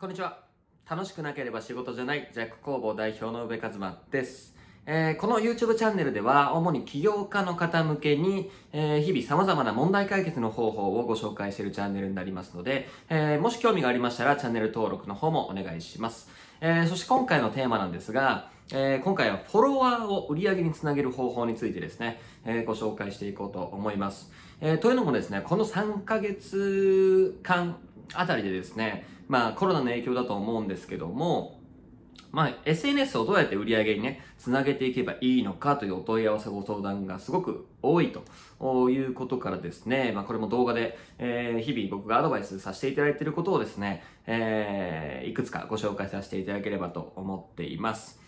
こんにちは。楽しくなければ仕事じゃない、ジャック工房代表の宇部和馬です。えーこの YouTube チャンネルでは、主に起業家の方向けに、えー日々様々な問題解決の方法をご紹介しているチャンネルになりますので、えーもし興味がありましたら、チャンネル登録の方もお願いします。えそして今回のテーマなんですが、え今回はフォロワーを売り上げにつなげる方法についてですね、えご紹介していこうと思います。えというのもですね、この3ヶ月間あたりでですね、まあコロナの影響だと思うんですけども、まあ SNS をどうやって売り上げにね、つなげていけばいいのかというお問い合わせご相談がすごく多いということからですね、まあこれも動画で、えー日々僕がアドバイスさせていただいていることをですね、えーいくつかご紹介させていただければと思っています。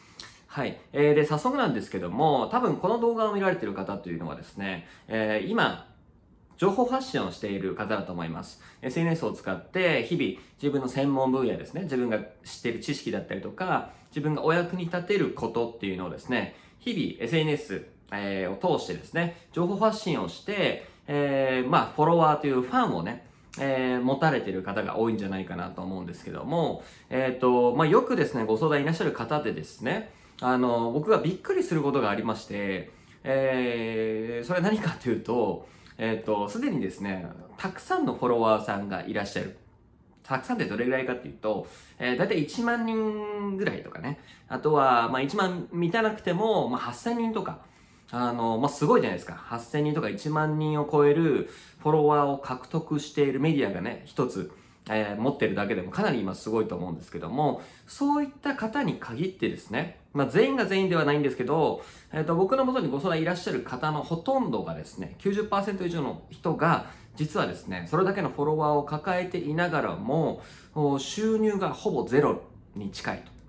はい。えーで、早速なんですけども、多分この動画を見られている方というのはですね、えー今、情報発信をしている方だと思います。SNS を使って日々自分の専門分野ですね、自分が知っている知識だったりとか、自分がお役に立てることっていうのをですね、日々 SNS、を通してですね、情報発信をして、えーまあフォロワーというファンをね、えー持たれている方が多いんじゃないかなと思うんですけども、えっ、と、まあよくですね、ご相談いらっしゃる方でですね、あの、僕がびっくりすることがありまして、えーそれは何かというと、えっ、と、すでにですね、たくさんのフォロワーさんがいらっしゃる。たくさんってどれぐらいかっていうと、えー、だいたい1万人ぐらいとかね。あとは、まあ1万満たなくても、まあ8000人とか。あの、まあすごいじゃないですか。8000人とか1万人を超えるフォロワーを獲得しているメディアがね、一つ、えー持ってるだけでもかなり今すごいと思うんですけども、そういった方に限ってですね、まあ全員が全員ではないんですけど、えっ、と、僕の元にご相談いらっしゃる方のほとんどがですね、90%以上の人が、実はですね、それだけのフォロワーを抱えていながらも、収入がほぼゼロに近いと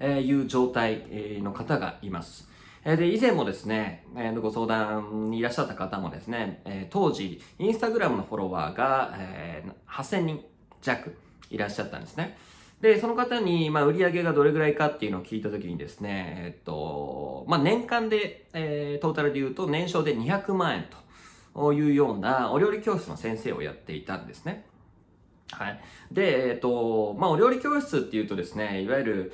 えーいう状態の方がいます。えで、以前もですね、えーご相談にいらっしゃった方もですね、え当時、インスタグラムのフォロワーが、えー8000人弱いらっしゃったんですね。で、その方に、まあ、売り上げがどれぐらいかっていうのを聞いたときにですね、えっと、まあ、年間で、えートータルで言うと年商で200万円というようなお料理教室の先生をやっていたんですね。はい。で、えっ、と、まあ、お料理教室っていうとですね、いわゆる、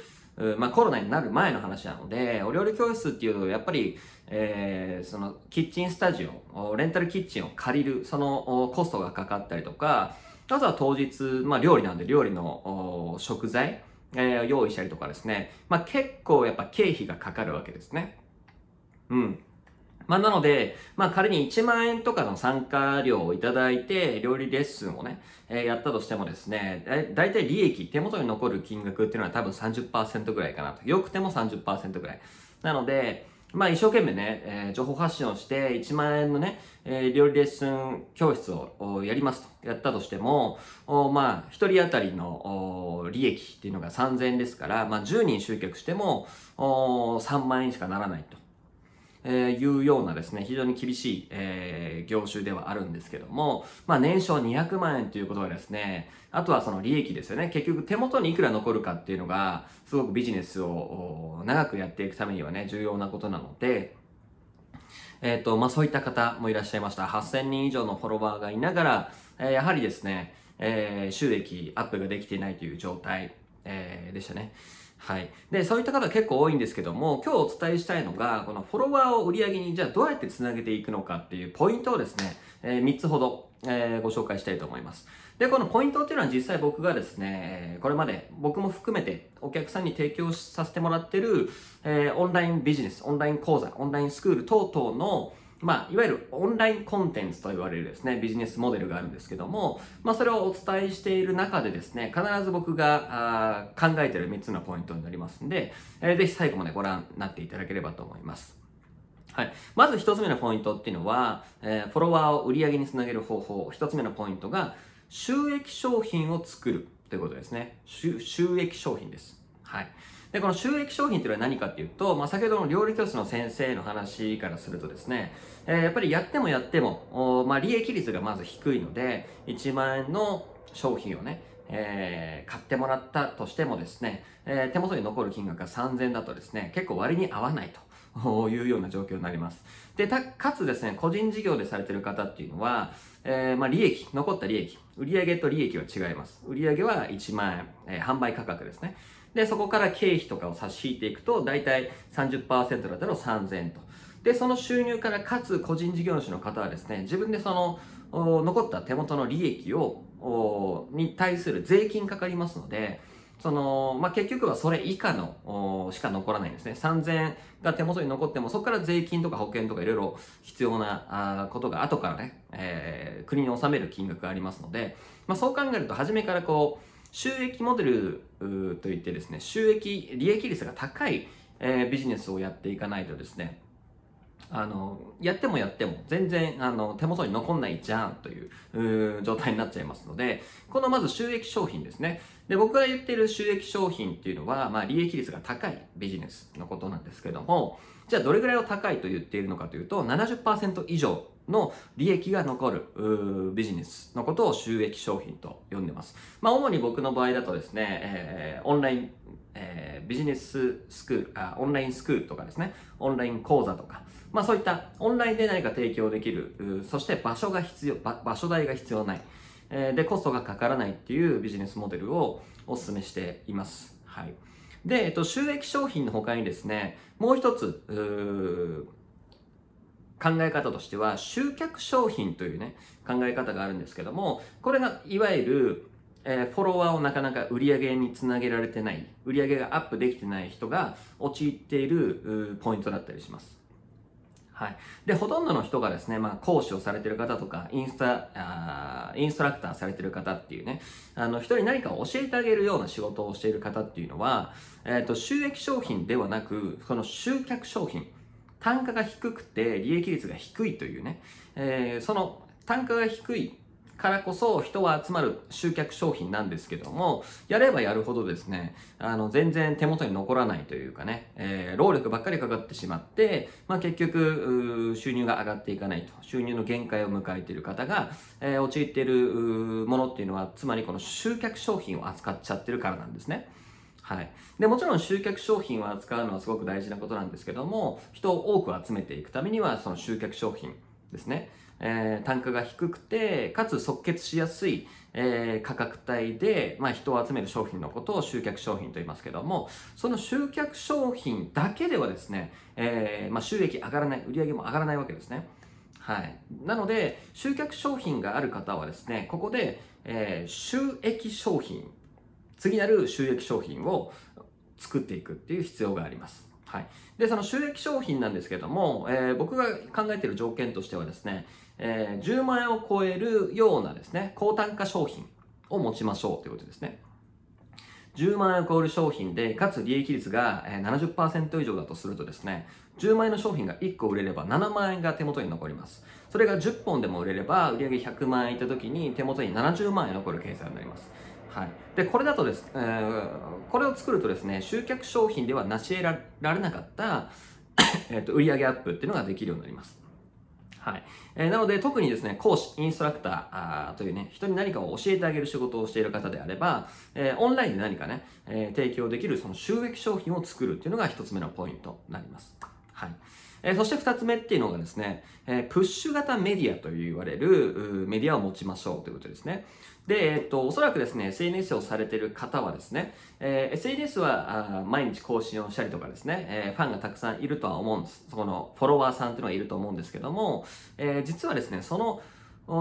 まあ、コロナになる前の話なので、お料理教室っていうと、やっぱり、えーその、キッチンスタジオ、レンタルキッチンを借りる、その、コストがかかったりとか、あとは当日、まあ、料理なんで、料理の食材、えー用意したりとかですね、まあ、結構やっぱ経費がかかるわけですね。うん。まあ、なので、まあ、仮に1万円とかの参加料をいただいて、料理レッスンをね、えーやったとしてもですね、だいたい利益、手元に残る金額っていうのは多分30%ぐらいかなと。よくても30%ぐらい。なので、まあ一生懸命ね、えー情報発信をして1万円のね、えー料理レッスン教室をやりますと。やったとしても、おまあ一人当たりの利益っていうのが3000円ですから、まあ10人集客してもお3万円しかならないと。えーいうようなですね、非常に厳しい、えー業種ではあるんですけども、まあ年商200万円ということはですね、あとはその利益ですよね。結局手元にいくら残るかっていうのが、すごくビジネスを長くやっていくためにはね、重要なことなので、えっ、と、まあそういった方もいらっしゃいました。8000人以上のフォロワーがいながら、えーやはりですね、え収益アップができていないという状態、えでしたね。はい。で、そういった方結構多いんですけども、今日お伝えしたいのが、このフォロワーを売り上げにじゃあどうやってつなげていくのかっていうポイントをですね、えー3つほど、えーご紹介したいと思います。で、このポイントっていうのは実際僕がですね、これまで僕も含めてお客さんに提供させてもらってる、えーオンラインビジネス、オンライン講座、オンラインスクール等々のまあ、いわゆるオンラインコンテンツと言われるですね、ビジネスモデルがあるんですけども、まあ、それをお伝えしている中でですね、必ず僕があ考えている3つのポイントになりますんで、えーぜひ最後までご覧になっていただければと思います。はい。まず一つ目のポイントっていうのは、えーフォロワーを売り上げにつなげる方法。一つ目のポイントが、収益商品を作るということですね。収益商品です。はい。で、この収益商品っていうのは何かっていうと、まあ、先ほどの料理教室の先生の話からするとですね、えーやっぱりやってもやっても、まあ、利益率がまず低いので、1万円の商品をね、えー買ってもらったとしてもですね、えー手元に残る金額が3000円だとですね、結構割に合わないと いうような状況になります。で、かつですね、個人事業でされている方っていうのは、えー、まあ、利益、残った利益、売上と利益は違います。売上は1万円、えー、販売価格ですね。で、そこから経費とかを差し引いていくと、だいたい30%だったら3000と。で、その収入からかつ個人事業主の方はですね、自分でその残った手元の利益をに対する税金かかりますので、その、まあ、結局はそれ以下のしか残らないんですね。3000が手元に残っても、そこから税金とか保険とかいろいろ必要なあことが後からね、えー、国に納める金額がありますので、まあ、そう考えると初めからこう、収益モデルといってですね、収益、利益率が高い、えー、ビジネスをやっていかないとですね、あの、やってもやっても全然あの手元に残んないじゃんという状態になっちゃいますので、このまず収益商品ですね。で、僕が言っている収益商品っていうのは、まあ利益率が高いビジネスのことなんですけども、じゃあどれぐらいを高いと言っているのかというと、70%以上の利益が残るビジネスのことを収益商品と呼んでます。まあ主に僕の場合だとですね、えー、オンライン、えー、ビジネススクールあ、オンラインスクールとかですね、オンライン講座とか、まあそういったオンラインで何か提供できる、そして場所が必要、場所代が必要ない、えー、で、コストがかからないっていうビジネスモデルをお勧めしています。はい。で、えっと、収益商品の他にですね、もう一つ、考え方としては、集客商品というね、考え方があるんですけども、これがいわゆる、えー、フォロワーをなかなか売り上げにつなげられてない、売り上げがアップできてない人が陥っているポイントだったりします。はい。で、ほとんどの人がですね、まあ、講師をされてる方とか、インスタ、あインストラクターされてる方っていうね、あの、人に何かを教えてあげるような仕事をしている方っていうのは、えっ、ー、と、収益商品ではなく、その集客商品、単価が低くて利益率が低いというね、えー、その単価が低いからこそ人は集まる集客商品なんですけども、やればやるほどですね、あの、全然手元に残らないというかね、えー、労力ばっかりかかってしまって、まあ結局、収入が上がっていかないと、収入の限界を迎えている方が、えー、陥っているものっていうのは、つまりこの集客商品を扱っちゃってるからなんですね。はい。で、もちろん集客商品を扱うのはすごく大事なことなんですけども、人を多く集めていくためには、その集客商品ですね。えー、単価が低くて、かつ即決しやすい、えー、価格帯で、まあ、人を集める商品のことを集客商品と言いますけども、その集客商品だけではですね、えー、まあ、収益上がらない、売り上げも上がらないわけですね。はい。なので、集客商品がある方はですね、ここで、え、収益商品次なる収益商品を作っていくっていう必要があります。はい。で、その収益商品なんですけども、えー、僕が考えている条件としてはですね、えー、10万円を超えるようなですね、高単価商品を持ちましょうということですね。10万円を超える商品で、かつ利益率が70%以上だとするとですね、10万円の商品が1個売れれば7万円が手元に残ります。それが10本でも売れれば、売上100万円いった時に手元に70万円残る計算になります。はい、でこれだとです、えー、これを作るとですね集客商品では成し得られなかったえーと売上アップっていうのができるようになります。はい。えー、なので、特にですね、講師、インストラクターあーというね、人に何かを教えてあげる仕事をしている方であれば、えー、オンラインで何かね、えー、提供できるその収益商品を作るっていうのが一つ目のポイントになります。はい。えー、そして二つ目っていうのがですね、えー、プッシュ型メディアと言われるメディアを持ちましょうということですね。で、えっと、おそらくですね、SNS をされている方はですね、え、SNS はあ毎日更新をしたりとかですね、え、ファンがたくさんいるとは思うんです。そこのフォロワーさんっていうのがいると思うんですけども、え、実はですね、その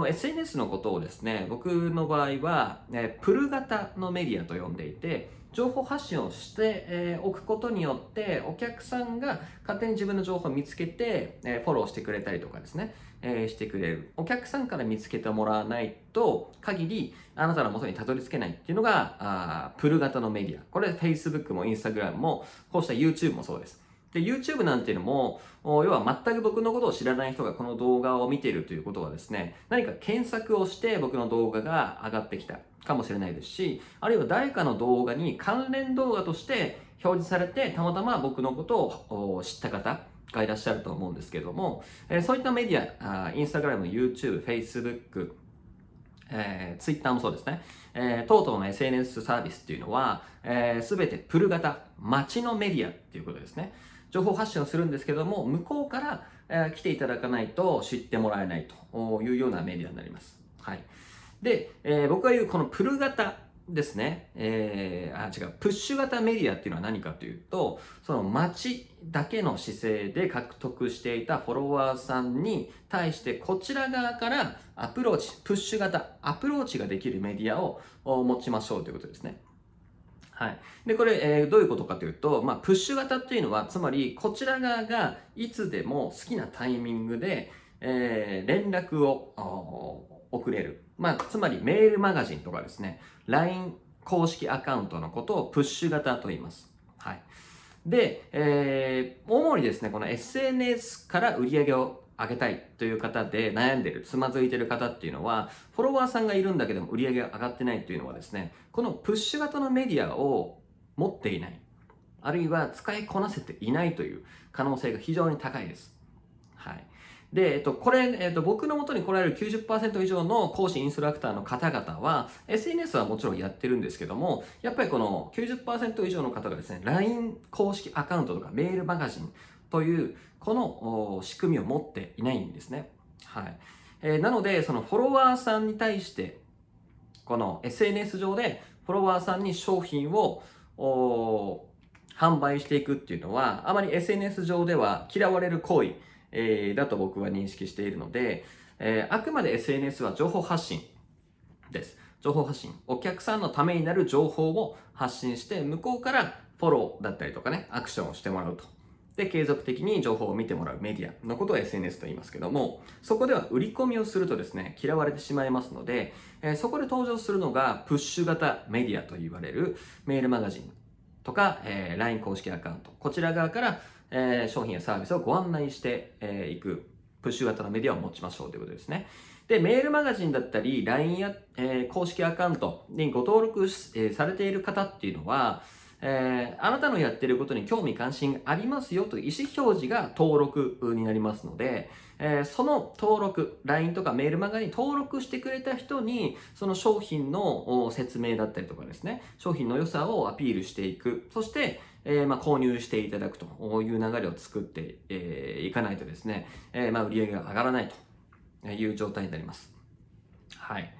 SNS のことをですね、僕の場合は、えプル型のメディアと呼んでいて、情報発信をしてえおくことによってお客さんが勝手に自分の情報を見つけて、えフォローしてくれたりとかですね、えしてくれる。お客さんから見つけてもらわないと限りあなたの元にたどり着けないっていうのがあプル型のメディア。これ Facebook も Instagram もこうした YouTube もそうです。で、YouTube なんていうのも、要は全く僕のことを知らない人がこの動画を見ているということはですね、何か検索をして僕の動画が上がってきたかもしれないですし、あるいは誰かの動画に関連動画として表示されて、たまたま僕のことを知った方がいらっしゃると思うんですけれども、えそういったメディア、インスタグラム、YouTube、Facebook、えー、Twitter もそうですね、えー、等々の SNS サービスっていうのは、す、えー、べ、てプル型、待ちのメディアっていうことですね。情報発信をするんですけども、向こうから、え、来ていただかないと知ってもらえないというようなメディアになります。はい。で、えー、僕が言うこのプル型ですね。えー、あ、違う。プッシュ型メディアっていうのは何かというと、その待ちだけの姿勢で獲得していたフォロワーさんに対してこちら側からアプローチ、プッシュ型、アプローチができるメディアを持ちましょうということですね。はい。で、これ、えー、どういうことかというと、まあ、プッシュ型っていうのは、つまり、こちら側がいつでも好きなタイミングで、えー、連絡を送れる。まあ、つまり、メールマガジンとかですね、LINE 公式アカウントのことをプッシュ型と言います。はい。で、えー、主にですね、この SNS から売り上げを上げたいという方で悩んでる、つまずいてる方っていうのは、フォロワーさんがいるんだけども売り上げが上がってないっていうのはですね、このプッシュ型のメディアを持っていない、あるいは使いこなせていないという可能性が非常に高いです。はい。で、えっと、これ、えっと、僕の元に来られる90%以上の講師インストラクターの方々は、SNS はもちろんやってるんですけども、やっぱりこの90%以上の方がですね、LINE 公式アカウントとかメールマガジンというこの仕組みを持っていないんですね。はい。えー、なので、そのフォロワーさんに対して、この SNS 上でフォロワーさんに商品を販売していくっていうのは、あまり SNS 上では嫌われる行為、えー、だと僕は認識しているので、えー、あくまで SNS は情報発信です。情報発信。お客さんのためになる情報を発信して、向こうからフォローだったりとかね、アクションをしてもらうと。で、継続的に情報を見てもらうメディアのことを SNS と言いますけども、そこでは売り込みをするとですね、嫌われてしまいますので、え、そこで登場するのがプッシュ型メディアと言われるメールマガジンとか、え、LINE 公式アカウント。こちら側から、え、商品やサービスをご案内してい、えー、くプッシュ型のメディアを持ちましょうということですね。で、メールマガジンだったり、LINE や、えー、公式アカウントにご登録、えー、されている方っていうのは、えー、あなたのやってることに興味関心がありますよという意思表示が登録になりますので、えー、その登録、LINE とかメールマガに登録してくれた人に、その商品の説明だったりとかですね、商品の良さをアピールしていく。そして、えー、まあ、購入していただくという流れを作って、えー、かないとですね、え、まあ、売り上げが上がらないという状態になります。はい。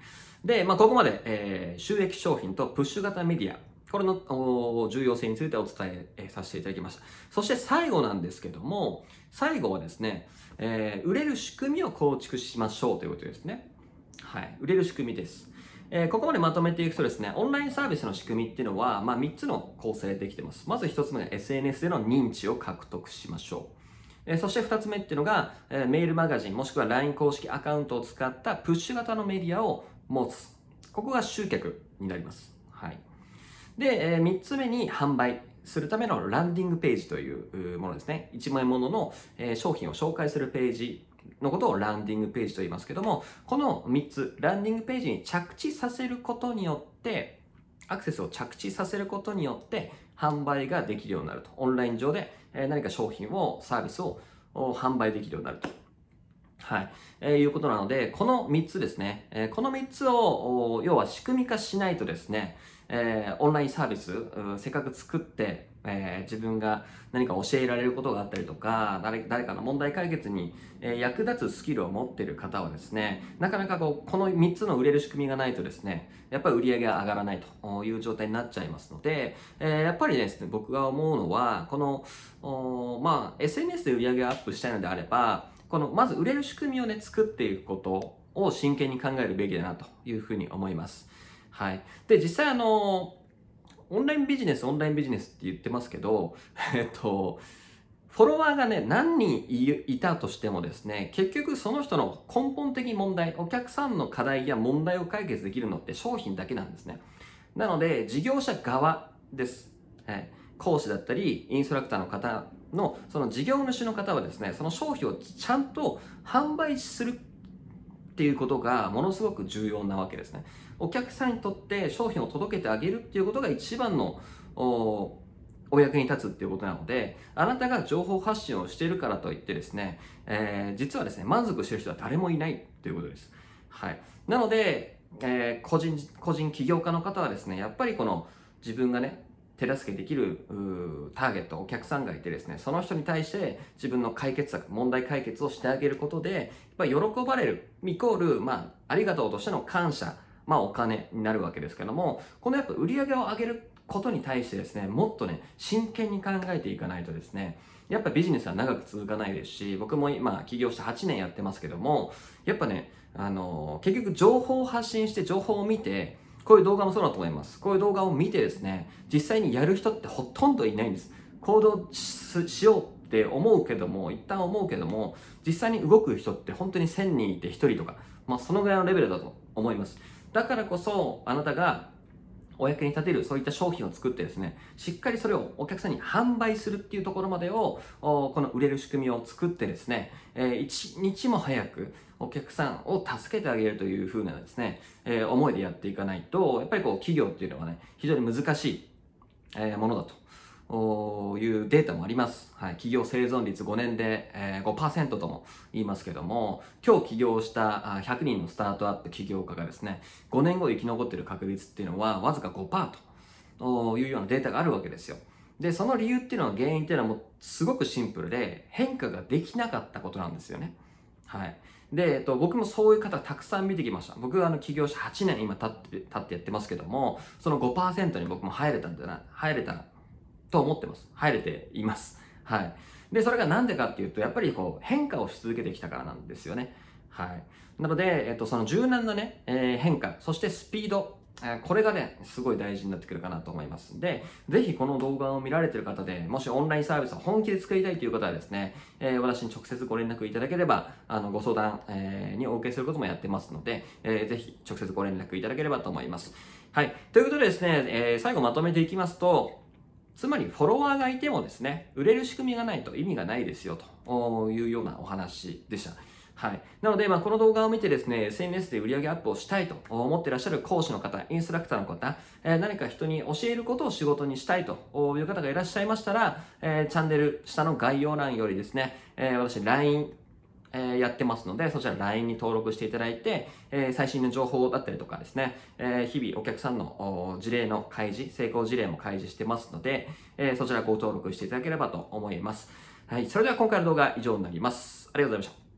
で、まあ、ここまで、え、収益商品とプッシュ型メディア、これの重要性についてお伝えさせていただきました。そして最後なんですけども、最後はですね、えー、売れる仕組みを構築しましょうということですね。はい。売れる仕組みです。えー、ここまでまとめていくとですね、オンラインサービスの仕組みっていうのは、まあ、3つの構成できてます。まず1つ目が SNS での認知を獲得しましょう。えー、そして2つ目っていうのが、えー、メールマガジンもしくは LINE 公式アカウントを使ったプッシュ型のメディアを持つ。ここが集客になります。はい。で、えー、3つ目に販売するためのランディングページというものですね。1万円ものの、えー、商品を紹介するページのことをランディングページと言いますけども、この3つ、ランディングページに着地させることによって、アクセスを着地させることによって、販売ができるようになると。オンライン上で何か商品を、サービスを販売できるようになると。はい。えー、いうことなので、この3つですね。えー、この3つを、要は仕組み化しないとですね、えー、オンラインサービス、せっかく作って、えー、自分が何か教えられることがあったりとか、誰誰かの問題解決に、えー、役立つスキルを持っている方はですね、なかなかこう、この3つの売れる仕組みがないとですね、やっぱり売り上げが上がらないという状態になっちゃいますので、えー、やっぱりですね、僕が思うのは、この、まあ、SNS で売り上げがアップしたいのであれば、この、まず売れる仕組みをね、作っていくことを真剣に考えるべきだなというふうに思います。はい。で、実際あの、オンラインビジネス、オンラインビジネスって言ってますけど、えっと、フォロワーがね、何人いたとしてもですね、結局その人の根本的問題、お客さんの課題や問題を解決できるのって商品だけなんですね。なので、事業者側です。はい、講師だったり、インストラクターの方の、その事業主の方はですね、その商品をちゃんと販売するっていうことがものすごく重要なわけですね。お客さんにとって商品を届けてあげるっていうことが一番のお役に立つっていうことなので、あなたが情報発信をしているからといってですね、えー、実はですね、満足してる人は誰もいないということです。はい。なので、えー、個人、個人起業家の方はですね、やっぱりこの自分がね、手助けできるターゲット、お客さんがいてですね、その人に対して自分の解決策、問題解決をしてあげることで、やっぱ喜ばれる、イコール、まあ、ありがとうとしての感謝、まあお金になるわけですけども、このやっぱ売り上げを上げることに対してですね、もっとね、真剣に考えていかないとですね、やっぱビジネスは長く続かないですし、僕も今起業して8年やってますけども、やっぱね、あの、結局情報を発信して情報を見て、こういう動画もそうだと思います。こういう動画を見てですね、実際にやる人ってほとんどいないんです。行動しようって思うけども、一旦思うけども、実際に動く人って本当に1000人いて1人とか、まあそのぐらいのレベルだと思います。だからこそ、あなたがお役に立てるそういった商品を作ってですね、しっかりそれをお客さんに販売するっていうところまでを、この売れる仕組みを作ってですね、え一日も早くお客さんを助けてあげるというふうなですね、えー、思いでやっていかないと、やっぱりこう企業っていうのはね、非常に難しい、えー、ものだと。いうデータもあります。はい、企業生存率5年で、えー、5%とも言いますけども、今日起業した100人のスタートアップ起業家がですね、5年後生き残っている確率っていうのはわずか5%というようなデータがあるわけですよ。で、その理由っていうのは原因っていうのはもうすごくシンプルで変化ができなかったことなんですよね。はい。で、えっと、僕もそういう方たくさん見てきました。僕はあの起業して8年今経って、経ってやってますけども、その5%に僕も入れたんだな、入れたと思ってます。入れています。はい。で、それがなんでかっていうと、やっぱりこう変化をし続けてきたからなんですよね。はい。なので、えっと、その柔軟なね、えー、変化、そしてスピードえ、これがね、すごい大事になってくるかなと思います。で、ぜひこの動画を見られてる方で、もしオンラインサービスを本気で作りたいという方はですね、えー、私に直接ご連絡いただければ、あの、ご相談、えー、にお受けすることもやってますので、えー、ぜひ直接ご連絡いただければと思います。はい。ということでですね、え、最後まとめていきますと、つまりフォロワーがいてもですね、売れる仕組みがないと意味がないですよというようなお話でした。はい。なので、まあ、この動画を見てですね、SNS で売り上げアップをしたいと思ってらっしゃる講師の方、インストラクターの方、えー、何か人に教えることを仕事にしたいという方がいらっしゃいましたら、えー、チャンネル下の概要欄よりですね、えー、私 LINE えー、やってますので、そちら LINE に登録していただいて、えー、最新の情報だったりとかですね、えー、日々お客さんの事例の開示、成功事例も開示してますので、えそちらご登録していただければと思います。はい、それでは今回の動画は以上になります。ありがとうございました。